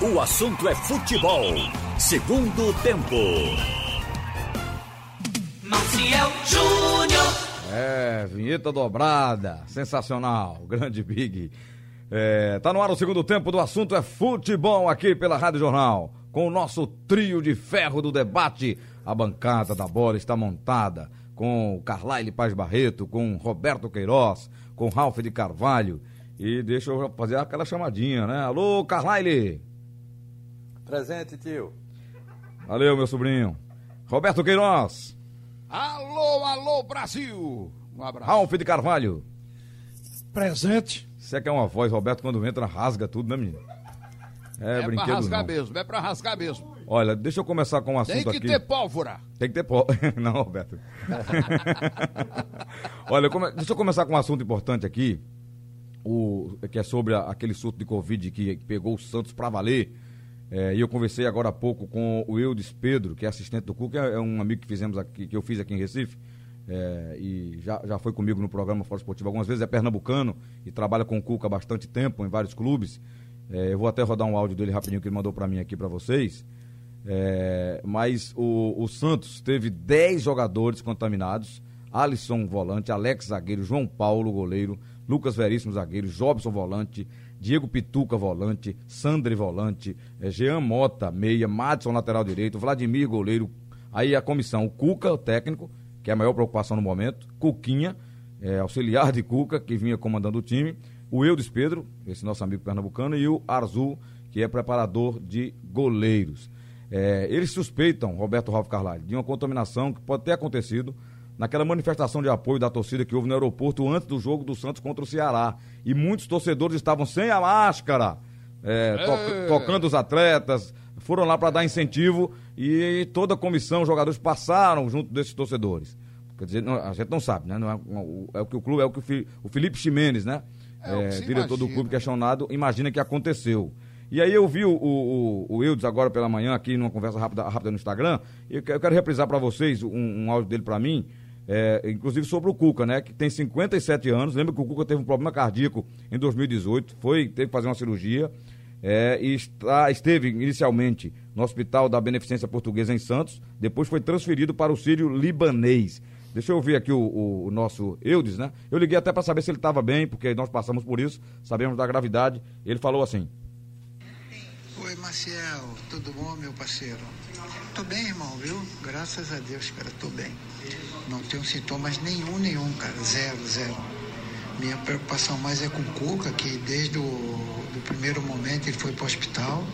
O assunto é futebol. Segundo tempo. Maciel Júnior. É, vinheta dobrada. Sensacional. Grande Big. É, tá no ar o segundo tempo do assunto é futebol aqui pela Rádio Jornal. Com o nosso trio de ferro do debate. A bancada da bola está montada. Com Carlyle Paz Barreto, com Roberto Queiroz, com Ralph de Carvalho. E deixa eu fazer aquela chamadinha, né? Alô, Carlyle! Presente, tio. Valeu, meu sobrinho. Roberto Queiroz. Alô, alô, Brasil! Um abraço. Ralph de Carvalho. Presente. Você quer uma voz, Roberto, quando entra, rasga tudo, né, menino? É, É, brinquedo pra rasgar não. mesmo, é pra rasgar mesmo. Olha, deixa eu começar com um assunto Tem que aqui. ter pólvora. Tem que ter pó. Não, Roberto. Olha, come- deixa eu começar com um assunto importante aqui, o... que é sobre a- aquele surto de Covid que pegou o Santos pra valer. É, e eu conversei agora há pouco com o Eudes Pedro, que é assistente do Cuca, é um amigo que fizemos aqui, que eu fiz aqui em Recife. é, e já, já foi comigo no programa Fora Esportivo algumas vezes, é pernambucano e trabalha com o Cuca há bastante tempo em vários clubes. É, eu vou até rodar um áudio dele rapidinho que ele mandou pra mim aqui pra vocês. É, mas o, o Santos teve 10 jogadores contaminados: Alisson, volante, Alex, zagueiro, João Paulo, goleiro, Lucas Veríssimo, zagueiro, Jobson, volante, Diego Pituca, volante, Sandri, volante, eh, Jean Mota, meia, Madison, lateral direito, Vladimir, goleiro. Aí a comissão: o Cuca, o técnico, que é a maior preocupação no momento, Cuquinha, eh, auxiliar de Cuca, que vinha comandando o time, o Eudes Pedro, esse nosso amigo pernambucano, e o Arzul, que é preparador de goleiros. É, eles suspeitam, Roberto Ralph Carvalho, de uma contaminação que pode ter acontecido naquela manifestação de apoio da torcida que houve no aeroporto antes do jogo do Santos contra o Ceará. E muitos torcedores estavam sem a máscara, é, to- tocando os atletas, foram lá para dar incentivo e toda a comissão, os jogadores passaram junto desses torcedores. Quer dizer, não- a gente não sabe, né? Não é, o- é o que o clube, é o que o, Felipe Ximenes, né? É se diretor do imagina. clube questionado, imagina que aconteceu. E aí eu vi o, o, o, Eudes agora pela manhã aqui numa conversa rápida, rápida no Instagram, e eu eu quero reprisar para vocês um, um áudio dele para mim, é, inclusive sobre o Cuca, né, que tem 57 anos, lembra que o Cuca teve um problema cardíaco em 2018, foi, teve que fazer uma cirurgia, é, e está, esteve inicialmente no Hospital da Beneficência Portuguesa em Santos, depois foi transferido para o Sírio Libanês. Deixa eu ouvir aqui o, o- o nosso Eudes, né? Eu liguei até para saber se ele estava bem, porque nós passamos por isso, sabemos da gravidade. Ele falou assim: Oi, Maciel, tudo bom, meu parceiro? Tô bem, irmão, viu? Graças a Deus, cara, tô bem. Não tenho sintomas nenhum, nenhum, cara, zero, zero. Minha preocupação mais é com o Cuca, que desde o do primeiro momento ele foi pro hospital.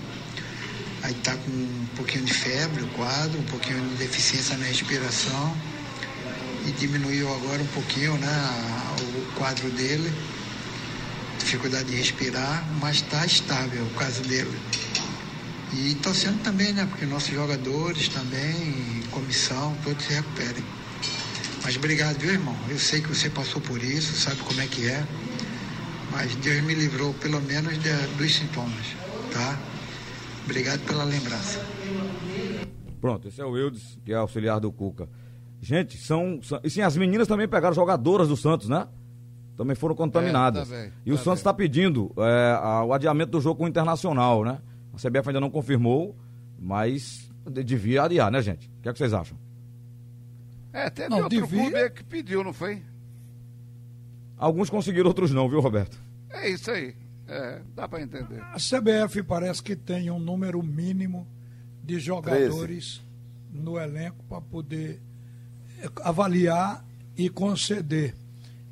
Aí tá com um pouquinho de febre, o quadro, um pouquinho de deficiência na respiração. E diminuiu agora um pouquinho, né, o quadro dele dificuldade de respirar, mas está estável o caso dele. E torcendo também, né? Porque nossos jogadores também, comissão, todos se recuperem. Mas obrigado, viu, irmão? Eu sei que você passou por isso, sabe como é que é. Mas Deus me livrou, pelo menos, de- dos sintomas, tá? Obrigado pela lembrança. Pronto, esse é o Eudes, que é auxiliar do Cuca. Gente, são. são e sim, as meninas também pegaram jogadoras do Santos, né? Também foram contaminadas. É, tá bem, e o tá Santos está pedindo é, a- o adiamento do jogo com o Internacional, né? A CBF ainda não confirmou, mas de- devia adiar, né, gente? O que, é que vocês acham? É, teve Não, outro devia. clube que pediu, não foi? Alguns conseguiram, outros não, viu, Roberto? É isso aí. É, dá pra entender. A CBF parece que tem um número mínimo de jogadores no elenco para poder eh, avaliar e conceder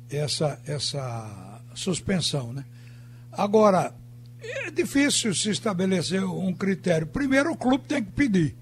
essa, essa suspensão, né? Agora, é difícil se estabelecer um critério. Primeiro o clube tem que pedir.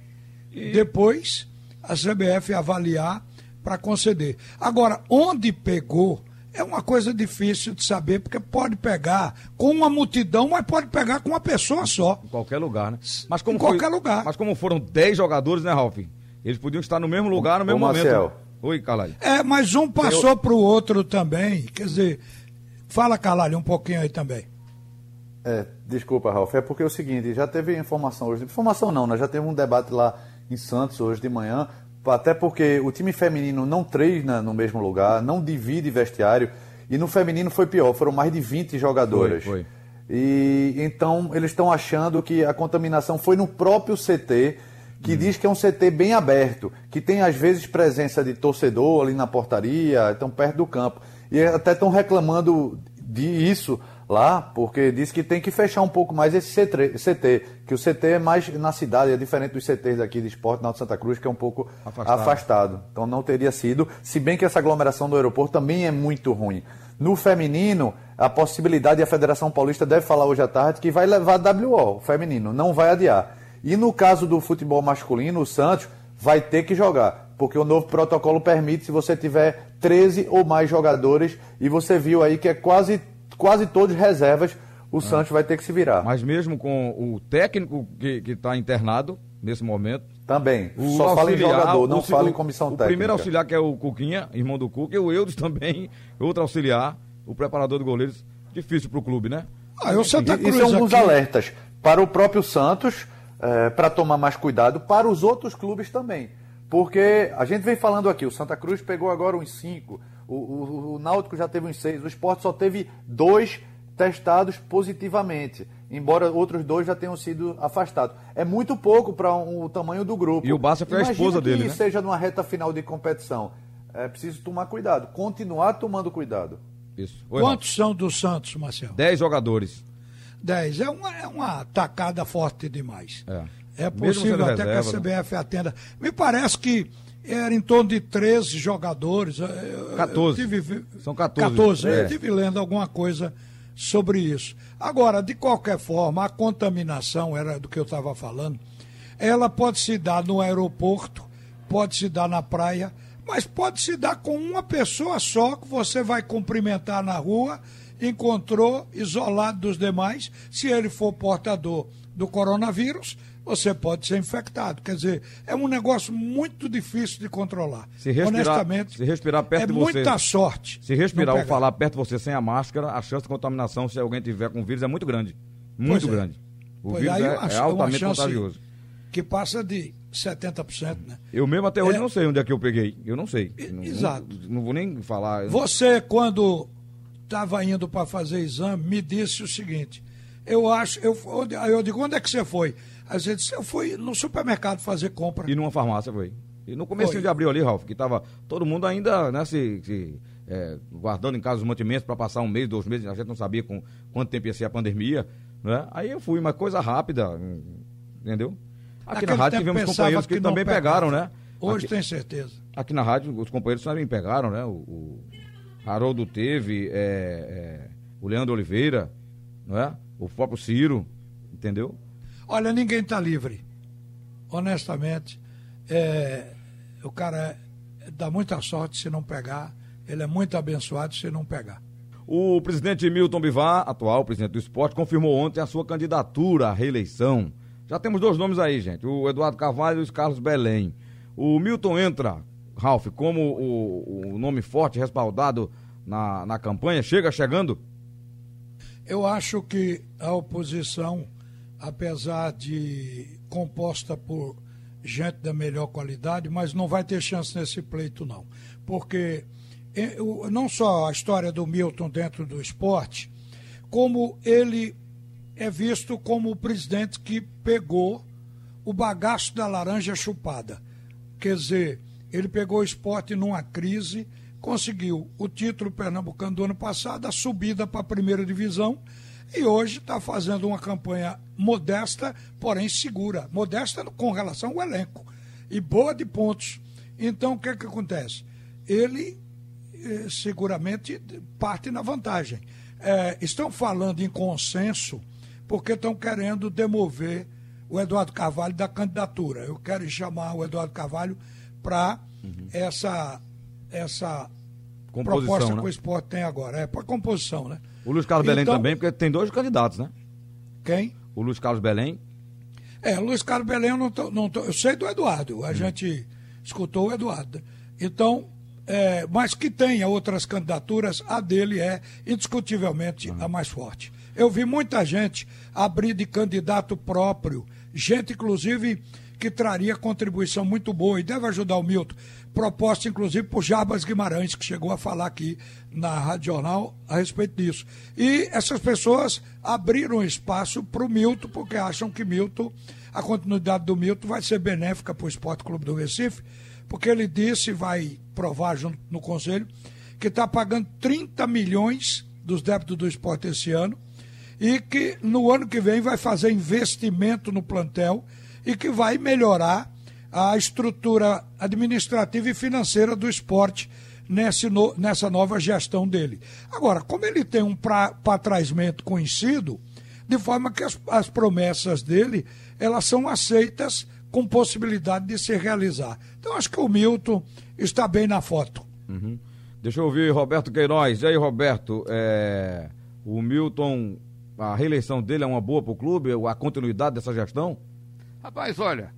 Depois a CBF avaliar para conceder. Agora, onde pegou é uma coisa difícil de saber, porque pode pegar com uma multidão, mas pode pegar com uma pessoa só. Em qualquer lugar, né? Mas como Em qualquer lugar. Mas como foram 10 jogadores, né, Ralf? Eles podiam estar no mesmo lugar, no Ô, mesmo momento. Marcel. Oi, Calai. É, mas um passou para o outro também. Quer dizer, fala, Calalho, um pouquinho aí também. É, desculpa, Ralf. É porque é o seguinte, já teve informação hoje. Informação não, né? Já teve um debate lá em Santos hoje de manhã. Até porque o time feminino não treina no mesmo lugar, não divide vestiário. E no feminino foi pior, foram mais de 20 jogadoras. Foi, foi. E então eles estão achando que a contaminação foi no próprio CT, que hum. diz que é um CT bem aberto, que tem às vezes presença de torcedor ali na portaria, estão perto do campo. E até estão reclamando disso lá, porque diz que tem que fechar um pouco mais esse CT, que o CT é mais na cidade, é diferente dos CTs daqui de esporte na Santa Cruz, que é um pouco afastado. afastado. Então não teria sido, se bem que essa aglomeração do aeroporto também é muito ruim. No feminino, a possibilidade, e a Federação Paulista deve falar hoje à tarde, que vai levar WO, feminino, não vai adiar. E no caso do futebol masculino, o Santos vai ter que jogar, porque o novo protocolo permite se você tiver 13 ou mais jogadores, e você viu aí que é quase quase todos reservas, o ah. Santos vai ter que se virar. Mas mesmo com o técnico que está internado nesse momento. Também. O Só fala em jogador, não o, fala em comissão o técnica. O primeiro auxiliar, que é o Cuquinha, irmão do Cuca, e o Eudes também, outro auxiliar, o preparador de goleiros. Difícil para o clube, né? Ah, eu Santa Cruz Isso é um dos alertas para o próprio Santos, é, para tomar mais cuidado, para os outros clubes também. Porque a gente vem falando aqui, o Santa Cruz pegou agora uns cinco, o, o, o Náutico já teve uns seis, o Esporte só teve dois testados positivamente, embora outros dois já tenham sido afastados. É muito pouco para um, o tamanho do grupo. E o Bassa foi a esposa dele, que né? seja numa reta final de competição. É preciso tomar cuidado, continuar tomando cuidado. Isso. Oi, Quantos são do Santos, Marcelo? Dez jogadores. Dez. É uma, é uma tacada forte demais. É. É possível até reserva, que a CBF né? atenda. Me parece que era em torno de 13 jogadores. 14. Tive, São 14. 14. É. Eu estive lendo alguma coisa sobre isso. Agora, de qualquer forma, a contaminação, era do que eu estava falando, ela pode se dar no aeroporto, pode se dar na praia, mas pode se dar com uma pessoa só que você vai cumprimentar na rua, encontrou isolado dos demais, se ele for portador do coronavírus, você pode ser infectado. Quer dizer, é um negócio muito difícil de controlar. Se respirar, Honestamente, se respirar perto é de você. É muita sorte. Se respirar ou falar perto de você sem a máscara, a chance de contaminação, se alguém tiver com vírus, é muito grande. Muito é. grande. O pois vírus é, é, altamente contagioso. Que passa de 70%, né? Eu mesmo até hoje é... não sei onde é que eu peguei. Eu não sei. Exato. Não, não vou nem falar. Você, quando estava indo para fazer exame, me disse o seguinte. Eu acho, eu, eu digo, onde é que você foi? A gente, eu fui no supermercado fazer compra. E numa farmácia foi. E no começo de abril ali, Ralf, que tava todo mundo ainda, né, se, se é, guardando em casa os mantimentos para passar um mês, dois meses, a gente não sabia com quanto tempo ia ser a pandemia, né? Aí eu fui, uma coisa rápida, entendeu? Aqui Naquele na rádio tivemos companheiros que, que também pegaram, né? Hoje aqui, tem certeza. Aqui na rádio, os companheiros também pegaram, né? O, o Haroldo teve, é, é, o Leandro Oliveira, não é? O próprio Ciro, entendeu? Olha, ninguém está livre. Honestamente, é, o cara dá muita sorte se não pegar, ele é muito abençoado se não pegar. O presidente Milton Bivar, atual presidente do esporte, confirmou ontem a sua candidatura à reeleição. Já temos dois nomes aí, gente: o Eduardo Carvalho e o Carlos Belém. O Milton entra, Ralf, como o, o nome forte respaldado na, na campanha, chega chegando? Eu acho que a oposição apesar de composta por gente da melhor qualidade, mas não vai ter chance nesse pleito, não. Porque é, não só a história do Milton dentro do esporte, como ele é visto como o presidente que pegou o bagaço da laranja chupada. Quer dizer, ele pegou o esporte numa crise, conseguiu o título pernambucano do ano passado, a subida para a primeira divisão e hoje está fazendo uma campanha modesta, porém segura. Modesta com relação ao elenco. E boa de pontos. Então, o que, é que acontece? Ele eh, seguramente parte na vantagem. Eh, estão falando em consenso porque estão querendo demover o Eduardo Carvalho da candidatura. Eu quero chamar o Eduardo Carvalho para uhum. essa, essa proposta né? que o esporte tem agora. É para composição, né? O Luiz Carlos Belém então, também, porque tem dois candidatos, né? Quem? O Luiz Carlos Belém. É, o Luiz Carlos Belém eu não tô, não tô, eu sei do Eduardo, a hum. gente escutou o Eduardo. Então, é, mas que tenha outras candidaturas, a dele é indiscutivelmente uhum. a mais forte. Eu vi muita gente abrir de candidato próprio, gente inclusive que traria contribuição muito boa e deve ajudar o Milton. Proposta, inclusive, por Jabas Guimarães, que chegou a falar aqui na Rádio Jornal a respeito disso. E essas pessoas abriram espaço para o Milton, porque acham que Milton, a continuidade do Milton vai ser benéfica para o Esporte Clube do Recife, porque ele disse, vai provar junto no Conselho, que está pagando 30 milhões dos débitos do esporte esse ano e que no ano que vem vai fazer investimento no plantel e que vai melhorar a estrutura administrativa e financeira do esporte nesse no, nessa nova gestão dele. Agora, como ele tem um patraismento conhecido, de forma que as, as promessas dele elas são aceitas com possibilidade de se realizar. Então, acho que o Milton está bem na foto. Uhum. Deixa eu ouvir Roberto Queiroz. E aí, Roberto, é... o Milton, a reeleição dele é uma boa para o clube, a continuidade dessa gestão? Rapaz, olha,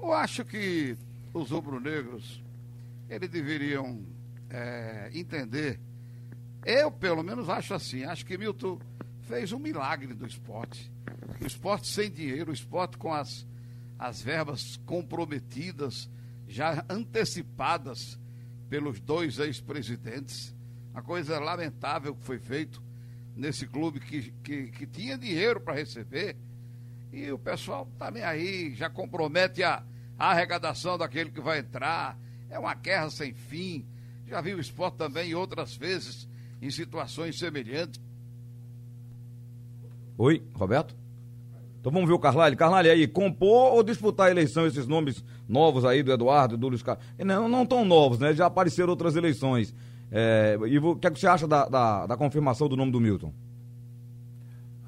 eu acho que os rubro-negros, eles deveriam é, entender, eu pelo menos acho assim, acho que Milton fez um milagre do esporte. O esporte sem dinheiro, o esporte com as, as verbas comprometidas, já antecipadas pelos dois ex-presidentes. Uma coisa lamentável que foi feito nesse clube que, que, que tinha dinheiro para receber e o pessoal tá nem aí, já compromete a, a arrecadação daquele que vai entrar. É uma guerra sem fim. Já vi o esporte também outras vezes em situações semelhantes. Oi, Roberto? Então vamos ver o Carlyle. Carlyle aí, compor ou disputar a eleição, esses nomes novos aí do Eduardo, do Luiz Carlos? Não, não tão novos, né? Já apareceram outras eleições. É, e o que, é que você acha da, da, da, confirmação do nome do Milton?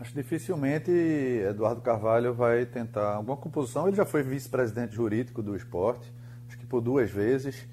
Acho dificilmente Eduardo Carvalho vai tentar alguma composição. Ele já foi vice-presidente jurídico do esporte, acho que por duas vezes.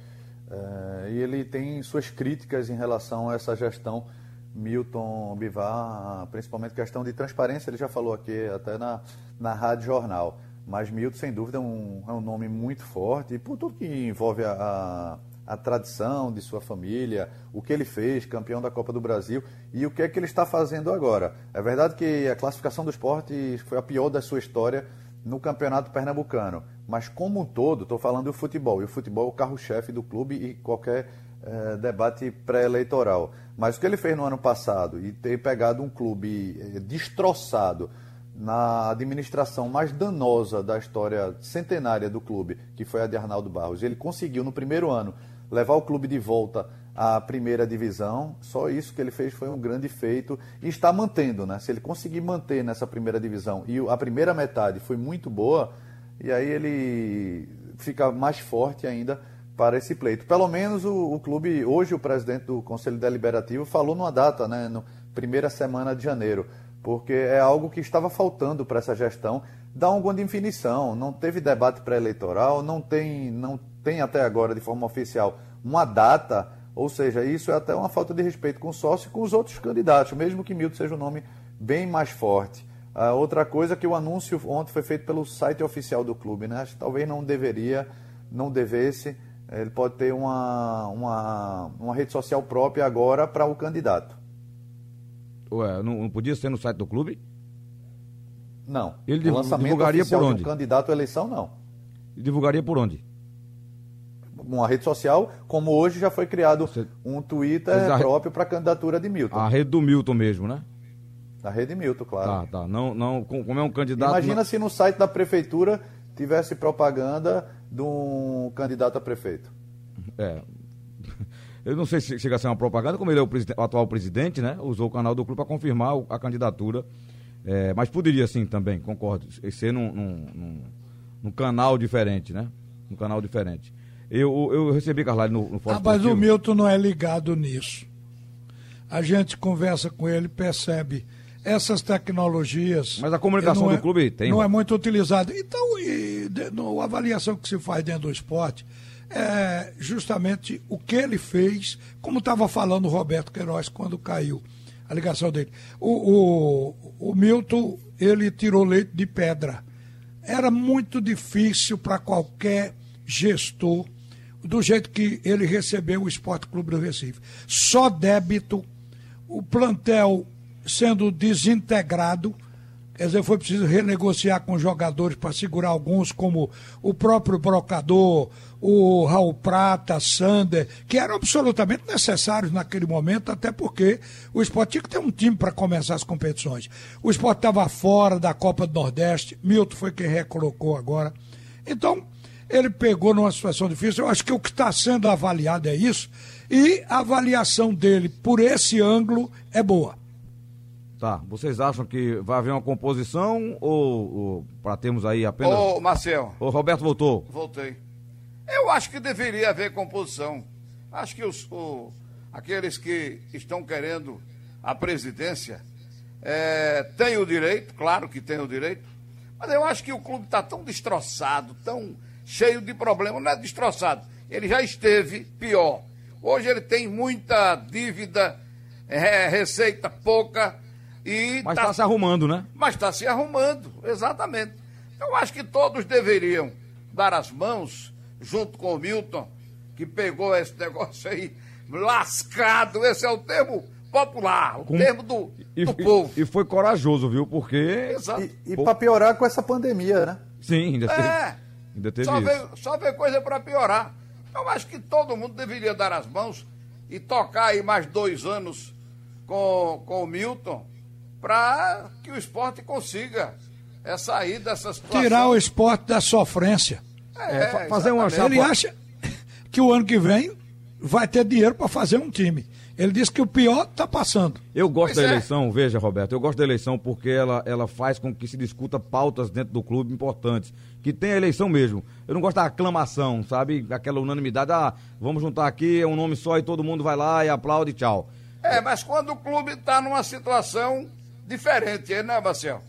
É, e ele tem suas críticas em relação a essa gestão Milton Bivar, principalmente questão de transparência, ele já falou aqui até na, na Rádio Jornal. Mas Milton, sem dúvida, é um, é um nome muito forte, e por tudo que envolve a, a, tradição de sua família, o que ele fez, campeão da Copa do Brasil, e o que é que ele está fazendo agora. É verdade que a classificação do esporte foi a pior da sua história no Campeonato Pernambucano, mas como um todo, estou falando do futebol, e o futebol é o carro-chefe do clube e qualquer é, debate pré-eleitoral. Mas o que ele fez no ano passado e ter pegado um clube é, destroçado na administração mais danosa da história centenária do clube, que foi a de Arnaldo Barros, ele conseguiu no primeiro ano levar o clube de volta à primeira divisão. Só isso que ele fez foi um grande feito e está mantendo, né? Se ele conseguir manter nessa primeira divisão e a primeira metade foi muito boa, e aí ele fica mais forte ainda para esse pleito. Pelo menos o, o, clube, hoje o presidente do Conselho Deliberativo falou numa data, né, no primeira semana de janeiro, porque é algo que estava faltando para essa gestão, dar alguma definição. Não teve debate pré-eleitoral, não tem, não tem até agora de forma oficial uma data, ou seja, isso é até uma falta de respeito com o sócio e com os outros candidatos, mesmo que Milton seja um nome bem mais forte. Uh, outra coisa que o anúncio ontem foi feito pelo site oficial do clube, né? Acho que talvez não deveria, não devesse, ele pode ter uma, uma, uma rede social própria agora para o candidato. Ué, não, não, podia ser no site do clube? Não. Ele o lançamento divulgaria por onde? Um candidato à eleição, não. E divulgaria por onde? Uma rede social, como hoje já foi criado um Twitter a... próprio para a candidatura de Milton. A rede do Milton mesmo, né? A rede Milton, claro. Tá, tá. Não, não, como é um candidato. Imagina não... se no site da prefeitura tivesse propaganda de um candidato a prefeito. É. Eu não sei se chega a ser uma propaganda, como ele é o, o atual presidente, né? Usou o canal do clube para confirmar a candidatura. É, mas poderia sim também, concordo. Ser num, num, num, num, canal diferente, né? Um canal diferente. Eu, eu recebi, Carlyle, no, no Fórum ah, Mas o Milton não é ligado nisso. A gente conversa com ele, percebe essas tecnologias. Mas a comunicação do é, clube tem. Não é muito utilizada. Então, e, de, no, a avaliação que se faz dentro do esporte é justamente o que ele fez, como estava falando o Roberto Queiroz quando caiu a ligação dele. O, o, o Milton, ele tirou leite de pedra. Era muito difícil para qualquer gestor, do jeito que ele recebeu o Esporte Clube do Recife. Só débito, o plantel sendo desintegrado, Quer dizer, foi preciso renegociar com jogadores para segurar alguns, como o próprio Brocador, o Raul Prata, Sander, que eram absolutamente necessários naquele momento, até porque o esporte tinha que ter um time para começar as competições. O esporte estava fora da Copa do Nordeste, Milton foi quem recolocou agora. Então, ele pegou numa situação difícil. Eu acho que o que está sendo avaliado é isso, e a avaliação dele por esse ângulo é boa. Tá. Vocês acham que vai haver uma composição ou, ou para termos aí apenas. Ô, Marcel. O Roberto voltou. Voltei. Eu acho que deveria haver composição. Acho que os, o, aqueles que estão querendo a presidência é, têm o direito, claro que têm o direito, mas eu acho que o clube está tão destroçado, tão cheio de problemas. Não é destroçado, ele já esteve pior. Hoje ele tem muita dívida, é, receita pouca e Mas está tá se arrumando, né? Mas está se arrumando, exatamente. Eu acho que todos deveriam dar as mãos, junto com o Milton, que pegou esse negócio aí lascado. Esse é o termo popular, o com... termo do, e, do povo. E foi corajoso, viu? Porque. Exato. E, e para piorar com essa pandemia, né? Sim, ainda teve. Ainda teve só, isso. Veio, só veio coisa para piorar. Eu acho que todo mundo deveria dar as mãos e tocar aí mais dois anos com, com o Milton para que o esporte consiga é, sair dessa situação. Tirar o esporte da sofrência. É, é, fazer uma Ele acha que o ano que vem vai ter dinheiro para fazer um time. Ele disse que o pior está passando. Eu gosto pois da é. eleição, veja, Roberto, eu gosto da eleição porque ela, ela faz com que se discuta pautas dentro do clube importantes. Que tem a eleição mesmo. Eu não gosto da aclamação, sabe? Aquela unanimidade, ah, vamos juntar aqui, é um nome só e todo mundo vai lá e aplaude e tchau. É, mas quando o clube está numa situação diferente, né, Marcel?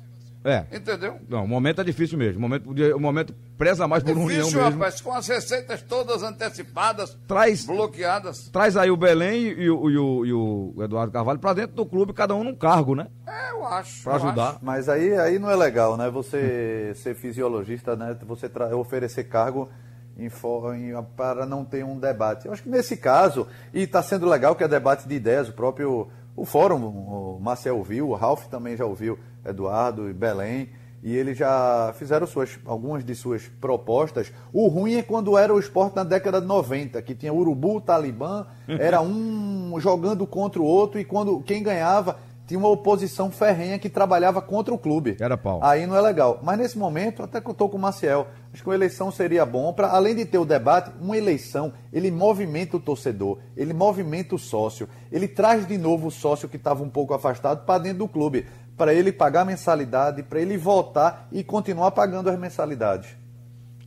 É. Entendeu? Não, o momento é difícil mesmo. O momento, o momento preza mais por difícil, união mesmo. rapaz, com as receitas todas antecipadas, traz, bloqueadas. Traz aí o Belém e o, e o, e o Eduardo Carvalho para dentro do clube, cada um num cargo, né? É, eu acho. Para ajudar. Acho. Mas aí, aí não é legal, né? Você ser fisiologista, né? Você oferecer cargo em, em, para não ter um debate. Eu acho que nesse caso, e está sendo legal que é debate de ideias, o próprio o fórum, o Marcel ouviu, o Ralph também já ouviu, Eduardo e Belém, e eles já fizeram suas, algumas de suas propostas. O ruim é quando era o esporte na década de 90, que tinha Urubu, Talibã, era um jogando contra o outro, e quando quem ganhava tinha uma oposição ferrenha que trabalhava contra o clube. Era pau. Aí não é legal. Mas nesse momento, até que eu estou com o Maciel, acho que uma eleição seria bom para, além de ter o debate, uma eleição, ele movimenta o torcedor, ele movimenta o sócio, ele traz de novo o sócio que estava um pouco afastado para dentro do clube, para ele pagar mensalidade, para ele voltar e continuar pagando as mensalidades.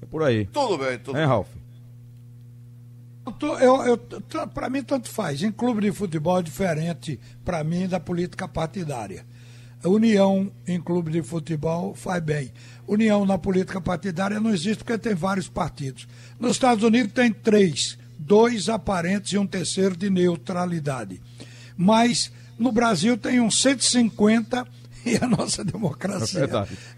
É por aí. Tudo bem, tudo bem. É, Ralf? Eu, eu, para mim, tanto faz. Em clube de futebol é diferente, para mim, da política partidária. União em clube de futebol faz bem. União na política partidária não existe porque tem vários partidos. Nos Estados Unidos tem três, dois aparentes e um terceiro de neutralidade. Mas no Brasil tem uns 150 e a nossa democracia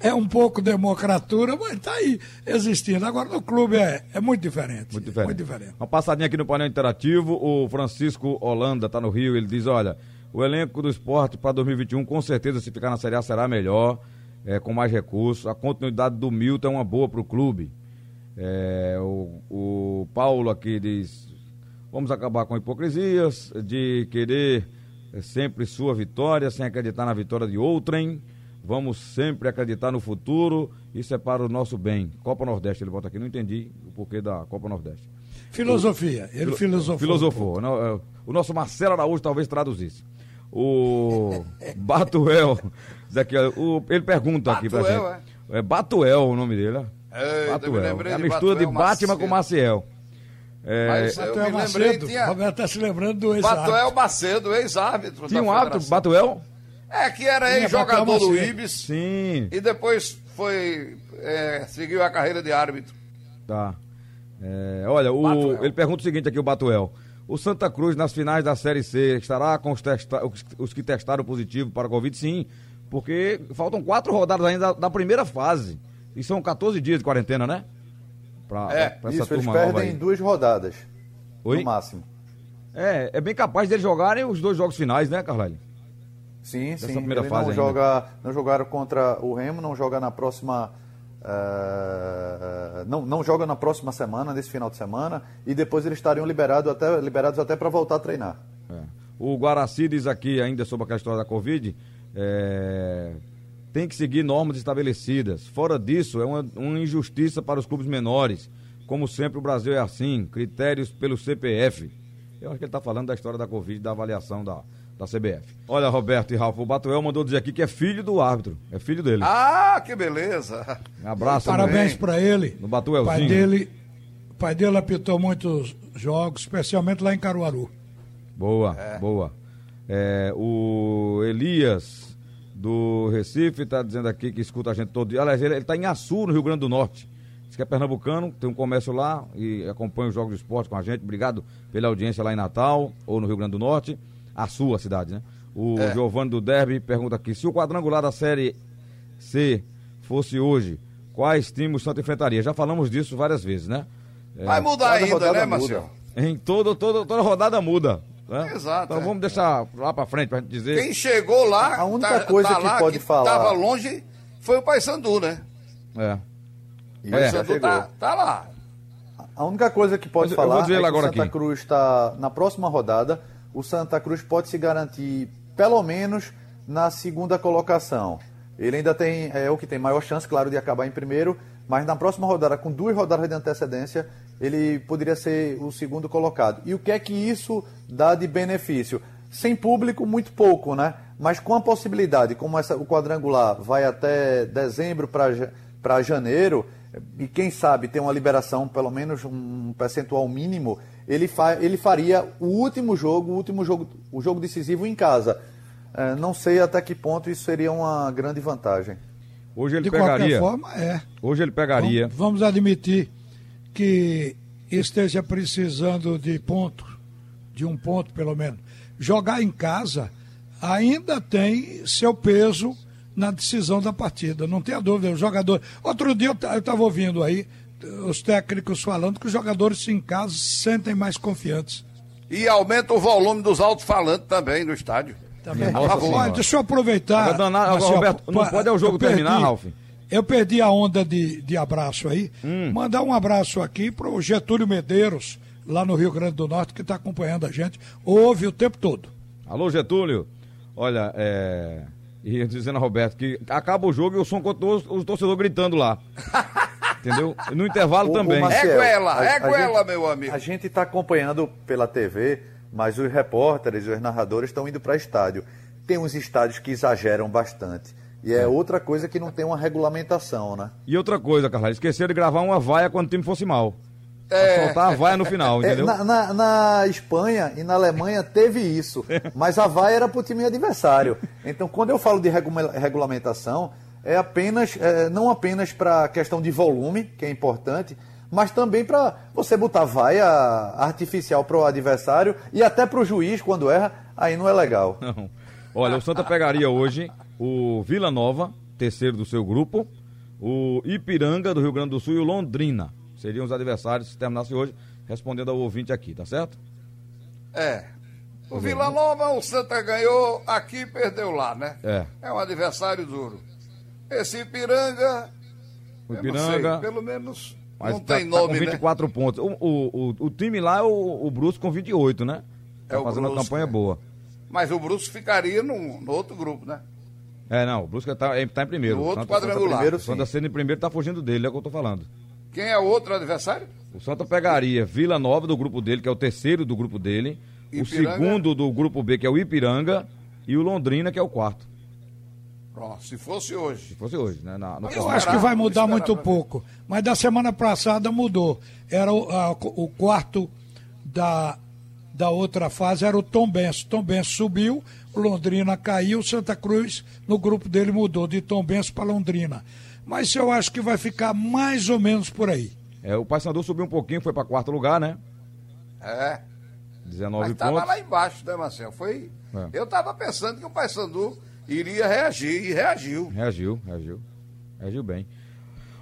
é, é um pouco democratura, mas está aí existindo. Agora no clube é, é muito diferente. Muito diferente. Muito diferente. Uma passadinha aqui no painel interativo, o Francisco Holanda está no Rio, ele diz, olha, o elenco do esporte para 2021, com certeza, se ficar na Série A, será melhor, é, com mais recursos. A continuidade do Milton é uma boa para o clube. É, o, o Paulo aqui diz, vamos acabar com hipocrisias, de querer é sempre sua vitória, sem acreditar na vitória de outrem. Vamos sempre acreditar no futuro, isso é para o nosso bem. Copa Nordeste, ele bota aqui, não entendi o porquê da Copa Nordeste. Filosofia, ele o, filosofou. Filosofou. É, o nosso Marcelo Araújo talvez traduzisse. O Batuel, aqui, o, ele pergunta aqui pra gente. É? é Batuel o nome dele, é? Batuel. É a mistura de, de Batman com Maciel. É, Mas eu me lembrei, Macedo, tinha... Roberto está se lembrando do ex-árbitro. Batuel Macedo, ex-árbitro Tinha um árbitro, Batuel? É, que era ex-jogador do Ibis. Sim. E depois foi, é, seguiu a carreira de árbitro. Tá. É, olha, o, ele pergunta o seguinte aqui, o Batuel. O Santa Cruz, nas finais da Série C, estará com os, testa os, os que testaram positivo para a Covid? Sim, porque faltam quatro rodadas ainda da primeira fase. E são 14 dias de quarentena, né? Pra, é, pra essa isso, eles perdem duas rodadas. Oi? No máximo. É, é bem capaz deles jogarem os dois jogos finais, né, Carvalho? Sim, dessa sim. primeira Ele fase não, joga, não jogaram contra o Remo, não joga na próxima. eh, não, não joga na próxima semana, nesse final de semana, e depois eles estariam liberados até, liberados até para voltar a treinar. É. O Guaraci diz aqui, ainda sobre aquela história da Covid, é, tem que seguir normas estabelecidas. Fora disso, é uma, uma injustiça para os clubes menores. Como sempre, o Brasil é assim, critérios pelo CPF. Eu acho que ele está falando da história da Covid, da avaliação da, da CBF. Olha, Roberto e Ralf, o Batuel mandou dizer aqui que é filho do árbitro, é filho dele. Ah, que beleza. Um abraço. Parabéns para ele. No Batuelzinho. pai dele, o pai dele apitou muitos jogos, especialmente lá em Caruaru. Boa, boa. É, o Elias do Recife está dizendo aqui que escuta a gente todo dia. Aliás, ele está em Açu, no Rio Grande do Norte. Diz que é pernambucano, tem um comércio lá e acompanha os jogos de esporte com a gente. Obrigado pela audiência lá em Natal ou no Rio Grande do Norte. Açu, a cidade, né? O Giovanni do Derby pergunta aqui: se o quadrangular da Série C fosse hoje, quais times o Santos enfrentaria? Já falamos disso várias vezes, né? Vai mudar cada ainda, né. Marcelo? Em todo, todo, toda rodada muda. Né? Exato, Então é. vamos deixar lá pra frente pra gente dizer. Quem chegou lá, A única tá- coisa tá que lá, pode falar- Tava longe, foi o Paysandu, né? É. O É. Paysandu chegou. tá, tá lá. A única coisa que pode Mas eu- eu falar vou dizer é que agora o Santa aqui. Cruz está na próxima rodada. O Santa Cruz pode se garantir pelo menos na segunda colocação. Ele ainda tem é o que tem maior chance, claro, de acabar em primeiro, mas na próxima rodada, com duas rodadas de antecedência, ele poderia ser o segundo colocado. E o que é que isso dá de benefício? Sem público, muito pouco, né? Mas com a possibilidade, como essa, o quadrangular vai até dezembro para janeiro, e quem sabe ter uma liberação, pelo menos um percentual mínimo, ele, fa ele faria o último jogo, o último jogo, o jogo decisivo em casa. Eh, não sei até que ponto isso seria uma grande vantagem. Hoje ele De pegaria. qualquer forma, é. Hoje ele pegaria. Vamos, vamos admitir que esteja precisando de ponto, de um ponto pelo menos. Jogar em casa ainda tem seu peso na decisão da partida, não tenha dúvida. O jogador. Outro dia eu estava ouvindo aí os técnicos falando que os jogadores em casa se sentem mais confiantes. E aumenta o volume dos alto-falantes também no estádio. Também. Nossa favor. Deixa eu aproveitar. Agora, Roberto, não pode é o jogo terminar, Ralf? Eu perdi a onda de, de abraço aí. Hum. Mandar um abraço aqui para o Getúlio Medeiros, lá no Rio Grande do Norte, que está acompanhando a gente. Ouve o tempo todo. Alô, Getúlio. Olha, é. E dizendo a Roberto que acaba o jogo e o som continua os, torcedores gritando lá. Entendeu? E No intervalo O- o também. É goela, a- é goela, gente- meu amigo. A gente está acompanhando pela TV, mas os repórteres, os narradores estão indo para estádio. Tem uns estádios que exageram bastante. E é outra coisa que não tem uma regulamentação, né? E outra coisa, Carla, esqueceram de gravar uma vaia quando o time fosse mal. É. soltar a vaia no final, É, entendeu? na, na- na Espanha e na Alemanha teve isso, mas a vaia era para o time adversário. Então, quando eu falo de regula- regulamentação, é apenas, é, não apenas para questão de volume, que é importante, mas também para você botar vaia artificial para o adversário e até para o juiz quando erra, aí não é legal. Não. Olha, o Santa pegaria hoje o Vila Nova, terceiro do seu grupo, o Ipiranga do Rio Grande do Sul e o Londrina. Seriam os adversários se terminasse hoje, respondendo ao ouvinte aqui, tá certo? É. O Vila Nova, o Santa ganhou aqui e perdeu lá, né? É. É um adversário duro. Esse Ipiranga. O eu não Ipiranga. sei, pelo menos não tá, tem tá nome, com 24 pontos. O, o, o, o time lá é o, o Brusco com 28, né? Tá É o fazendo uma campanha é. boa. né? Mas o Brusco ficaria no, no outro grupo, né? É, não, o Brusque tá, tá em primeiro. No O outro Santa- quadrangular. primeiro, O Santa sendo em primeiro tá fugindo dele, é o que eu tô falando. Quem é o outro adversário? O Santa pegaria Vila Nova do grupo dele, que é o terceiro do grupo dele, o Ipiranga. segundo do grupo B, que é o Ipiranga, e o Londrina, que é o quarto. Pronto, se fosse hoje. Se fosse hoje, né? Na, no Eu formato. acho que vai mudar muito pouco. Mas da semana passada mudou. Era o, a- o quarto da, da outra fase, era o Tom Benz. Tom Benz subiu, o Londrina caiu, Santa Cruz, no grupo dele, mudou de Tom Benz para Londrina. Mas eu acho que vai ficar mais ou menos por aí. É, o Paysandu subiu um pouquinho, foi para quarto lugar, né? É. 19 Mas tava pontos. lá embaixo, né, Marcelo? Foi. É. Eu tava pensando que o Paysandu iria reagir e reagiu. Reagiu, reagiu. Reagiu bem.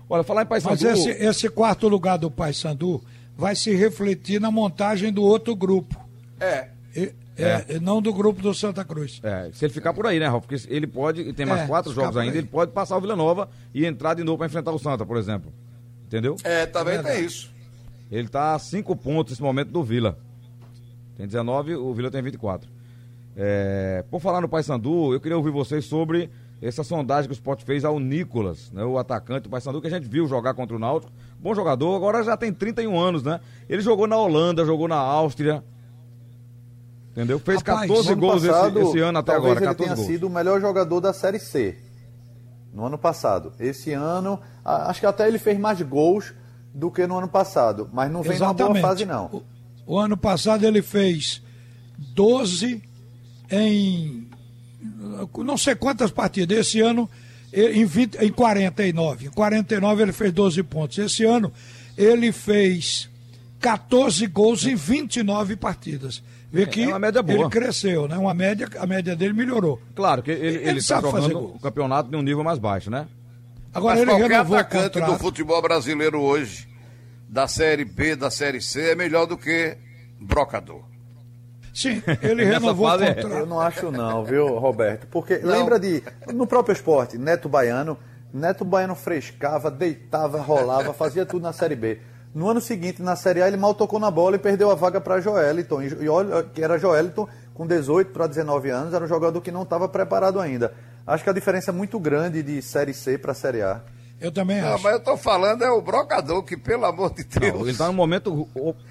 Olha, falar em Mas Paysandu... esse, esse quarto lugar do Paysandu vai se refletir na montagem do outro grupo. É. E- É, não do grupo do Santa Cruz. É, se ele ficar por aí, né, Ralf? Porque ele pode, e tem mais É, quatro jogos ainda, ele pode passar o Vila Nova e entrar de novo para enfrentar o Santa, por exemplo. Entendeu? É, também Verdade. tem isso. Ele tá a cinco pontos nesse momento do Vila. Tem 19, o Vila tem 24. É, por falar no Paysandu, eu queria ouvir vocês sobre essa sondagem que o Sport fez ao Nicolas, né, o atacante do Paysandu, que a gente viu jogar contra o Náutico. Bom jogador, agora já tem 31 anos, né? Ele jogou na Holanda, jogou na Áustria. Entendeu? Fez Rapaz, 14 No ano gols passado, esse, esse ano até agora, ele 14 tenha gols. sido o melhor jogador da Série C. No ano passado. Esse ano, acho que até ele fez mais gols do que no ano passado. Mas não vem numa boa Exatamente. fase, não. O, o ano passado ele fez 12 em não sei quantas partidas. Esse ano, ele- em, 20, em 49. Em 49 ele fez 12 pontos. Esse ano ele fez 14 gols em 29 partidas. Vê que é uma média boa. ele cresceu, né? Uma média, a média dele melhorou. Claro que ele, Ele ele, tá sabe fazer jogando o campeonato de um nível mais baixo, né? Agora Mas ele qualquer atacante do contrato. futebol brasileiro hoje, da Série B, da Série C, é melhor do que brocador. Sim, ele renovou o é. Eu contrato. não acho não, viu, Roberto? Porque lembra de, no próprio esporte, Neto Baiano, Neto Baiano frescava, deitava, rolava, fazia tudo na Série B. No ano seguinte, na Série A, ele mal tocou na bola e perdeu a vaga para Joeliton. E olha que era Joeliton com 18 para 19 anos, era um jogador que não estava preparado ainda. Acho que a diferença é muito grande de Série C para Série A. Eu também Não, acho. mas eu tô falando é o brocador, que pelo amor de Deus. Não, ele tá num momento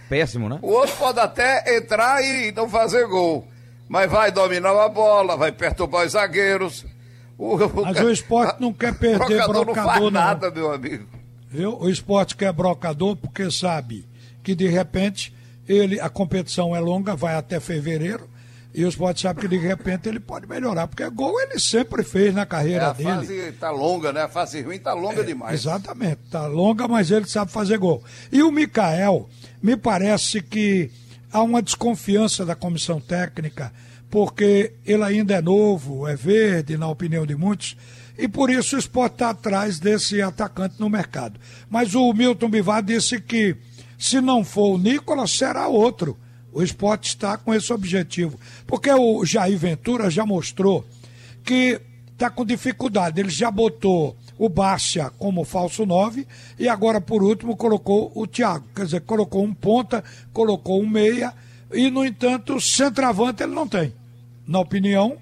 péssimo, né? O outro pode até entrar e não fazer gol. Mas vai dominar a bola, vai perturbar os zagueiros. O, Mas o esporte não quer perder brocador não brocador, faz não. nada, meu amigo. Viu? O esporte quer brocador porque sabe que de repente ele, a competição é longa, vai até fevereiro, e o esporte sabe que de repente ele pode melhorar, porque gol ele sempre fez na É, carreira a dele. fase tá longa, né? A fase ruim tá longa demais. Exatamente, tá longa, mas ele sabe fazer gol. E o Mikael, me parece que há uma desconfiança da comissão técnica, porque ele ainda é novo, é verde, na opinião de muitos, e por isso o esporte está atrás desse atacante no mercado. Mas o Milton Bivar disse que se não for o Nicolas, será outro. O esporte está com esse objetivo. Porque o Jair Ventura já mostrou que está com dificuldade. Ele já botou o Bárcia como falso 9 e agora, por último, colocou o Thiago. Quer dizer, colocou um ponta, colocou um meia e, no entanto, centroavante ele não tem. Na opinião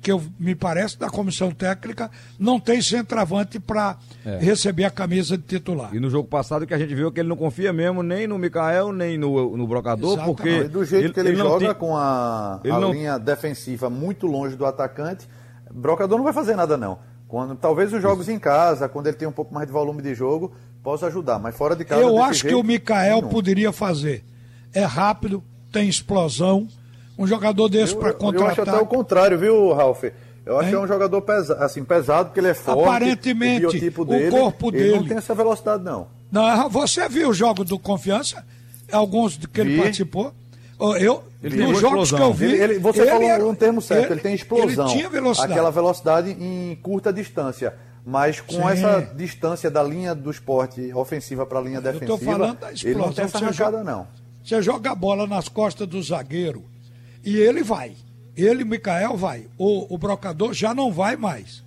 que eu, me parece da comissão técnica, não tem centroavante para receber a camisa de titular. E no jogo passado que a gente viu que ele não confia mesmo nem no Mikael, nem no, no Brocador, Exatamente. porque. E do jeito que ele, não joga tem- com a, ele a não- linha defensiva muito longe do atacante, Brocador não vai fazer nada não. Quando, talvez os jogos em casa, quando ele tem um pouco mais de volume de jogo, possa ajudar, mas fora de casa Eu acho que jeito, o Mikael poderia fazer. É rápido, tem explosão. Um jogador desse Eu, para eu acho até contratar. o contrário, viu, Ralf? Eu acho Hein? que é um jogador pesa, assim, pesado, porque ele é forte. Aparentemente, o, biotipo o dele, corpo ele não dele- tem essa velocidade, não. Não, você viu o jogo do Confiança? Alguns que ele Vi. participou? Eu, Ele nos tem jogos que explosão. eu vi. Ele, ele- você ele falou era- um termo certo, ele, tem explosão. Ele tinha velocidade. Aquela velocidade em curta distância. Mas com Sim. essa distância da linha do esporte ofensiva para a linha Eu tô defensiva, falando da ele não tem essa explosão. Você arrancada, joga- não. Você joga a bola nas costas do zagueiro e ele vai. Ele, Mikael, vai. O, o brocador já não vai mais.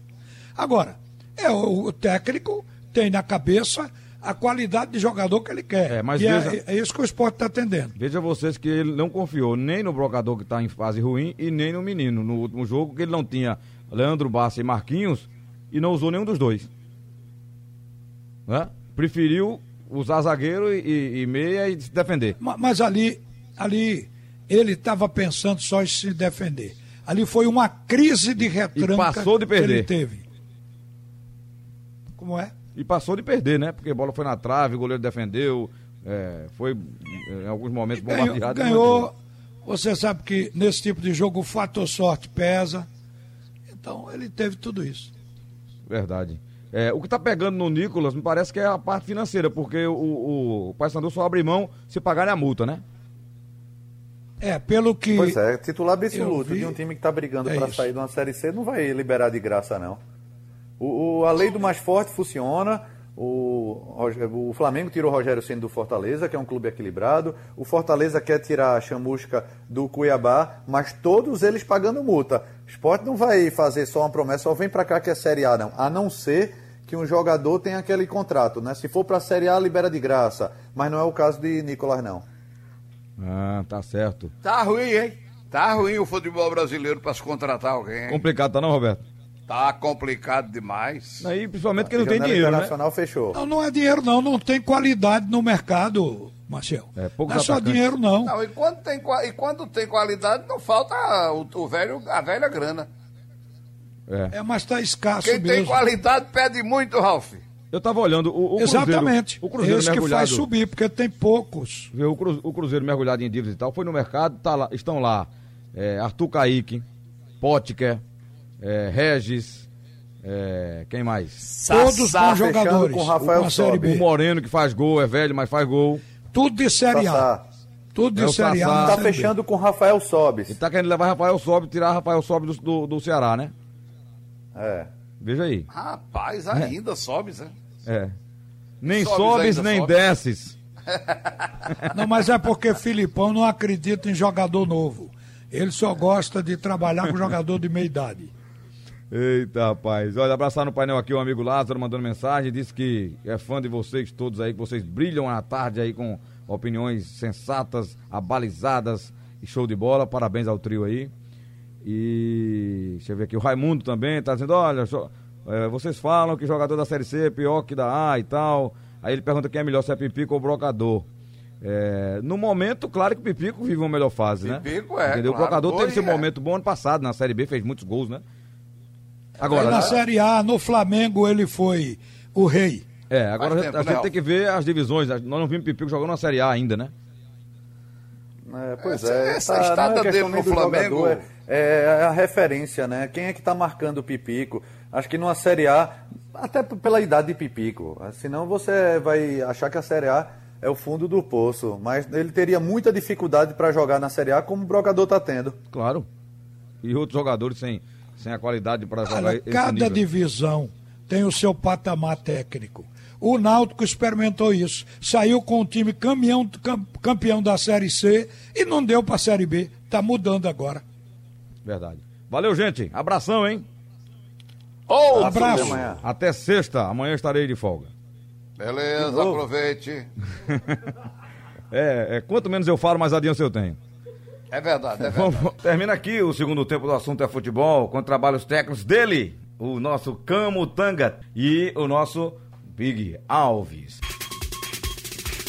Agora, é o, o técnico tem na cabeça a qualidade de jogador que ele quer. É, mas e veja- é, é isso que o esporte está atendendo. Veja vocês que ele não confiou nem no Brocador que está em fase ruim e nem no menino. No último jogo, que ele não tinha Leandro Bassi e Marquinhos e não usou nenhum dos dois. Né? Preferiu usar zagueiro e, e- meia e se defender. Ma- Mas ali, ali ele estava pensando só em se defender. Ali foi uma crise de retranca passou de que ele perder. teve. Como é? E passou de perder, né? Porque a bola foi na trave, o goleiro defendeu, é, foi em alguns momentos Ganhou, bombardeado. ganhou. Você sabe que nesse tipo de jogo o fator sorte pesa. Então ele teve tudo isso. Verdade. É, o que tá pegando no Nicolas me parece que é a parte financeira, porque o, o, o Paysandu só abre mão se pagarem a multa, né? É, pelo que. Pois é, titular absoluto vi. de um time que está brigando É para sair de uma Série C não vai liberar de graça, não. O, o- a lei do mais forte funciona, O, o Flamengo tirou o Rogério Ceni do Fortaleza, que é um clube equilibrado. O Fortaleza quer tirar a chamusca do Cuiabá, mas todos eles pagando multa. O esporte não vai fazer só uma promessa, só vem para cá que é Série A, não. A não ser que um jogador tenha aquele contrato, né? Se for para a Série A, libera de graça. Mas não é o caso de Nicolas, não. Ah, tá certo. Tá ruim, hein? Tá ruim o futebol brasileiro para se contratar alguém. Hein? Complicado, tá não, Roberto? Tá complicado demais. Aí, principalmente que não tem dinheiro, internacional né? fechou. Não, não é dinheiro não, não tem qualidade no mercado, Marcel. É, não é só atacantes. dinheiro não. Não, e quando tem, e quando tem qualidade, não falta o, o velho, a velha grana. É. É, mas tá escasso Quem tem mesmo. qualidade pede muito, Ralf. Eu tava olhando o, o Cruzeiro. Exatamente. O Cruzeiro Esse que mergulhado. faz subir, porque tem poucos. Vê, O, Cru- o Cruzeiro mergulhado em dívidas e tal, foi no mercado, tá lá, estão lá é, Arthur Kaique, Potker, é, Regis, é, quem mais? Todos bons jogadores. com Rafael com a Série Sobe. B. O Moreno que faz gol, é velho, mas faz gol. Tudo de Série A. Sassá. Tudo de É o Série A. Sassá. Tá fechando com Rafael Sobes. E tá querendo levar Rafael Sobe, tirar Rafael Sobe do, do, do Ceará, né? É. Veja aí. Rapaz, ainda sobe, Zé. É. Nem Sobes sobes, nem sobe. desces. Não, mas é porque Filipão não acredita em jogador novo. Ele só gosta de trabalhar com jogador de meia idade. Eita, rapaz. Olha, abraçar no painel aqui o amigo Lázaro mandando mensagem. Disse que é fã de vocês todos aí, que vocês brilham à tarde aí com opiniões sensatas, abalizadas e show de bola. Parabéns ao trio aí. E deixa eu ver aqui, o Raimundo também tá dizendo: olha, só, é, vocês falam que jogador da Série C é pior que da A e tal. Aí ele pergunta quem é melhor, se é Pipico ou Brocador. É, no momento, claro que o Pipico vive uma melhor fase, né? Pipico é, Entendeu? claro. O Brocador teve esse é. momento bom ano passado, na Série B, fez muitos gols, né? Aí Agora, na Série A, no Flamengo, ele foi o rei. é, agora Faz a gente, tempo, a né, gente tem que ver as divisões. né? Nós não vimos Pipico jogando na Série A ainda, né? É, pois Essa- é. essa é estada questão dele no Flamengo- jogador, É, a referência, né? Quem é que tá marcando o Pipico? Acho que numa Série A, até pela idade de Pipico. Senão você vai achar que a Série A é o fundo do poço. Mas ele teria muita dificuldade para jogar na Série A, como o Brocador tá tendo. Claro. E outros jogadores sem, sem a qualidade para jogar Olha, esse cada nível. divisão tem o seu patamar técnico. O Náutico experimentou isso. Saiu com o time caminhão, campeão da Série C e não deu para a Série B. Está mudando agora. Verdade. Valeu, gente. Abração, hein? Outro Abraço. Até sexta. Amanhã estarei de folga. Beleza, aproveite. É, é, quanto menos eu falo, mais adiança eu tenho. É verdade, é verdade. Vamos- Termina aqui o segundo tempo do assunto é futebol, com trabalhos técnicos dele, o nosso Camo Tanga e o nosso Big Alves.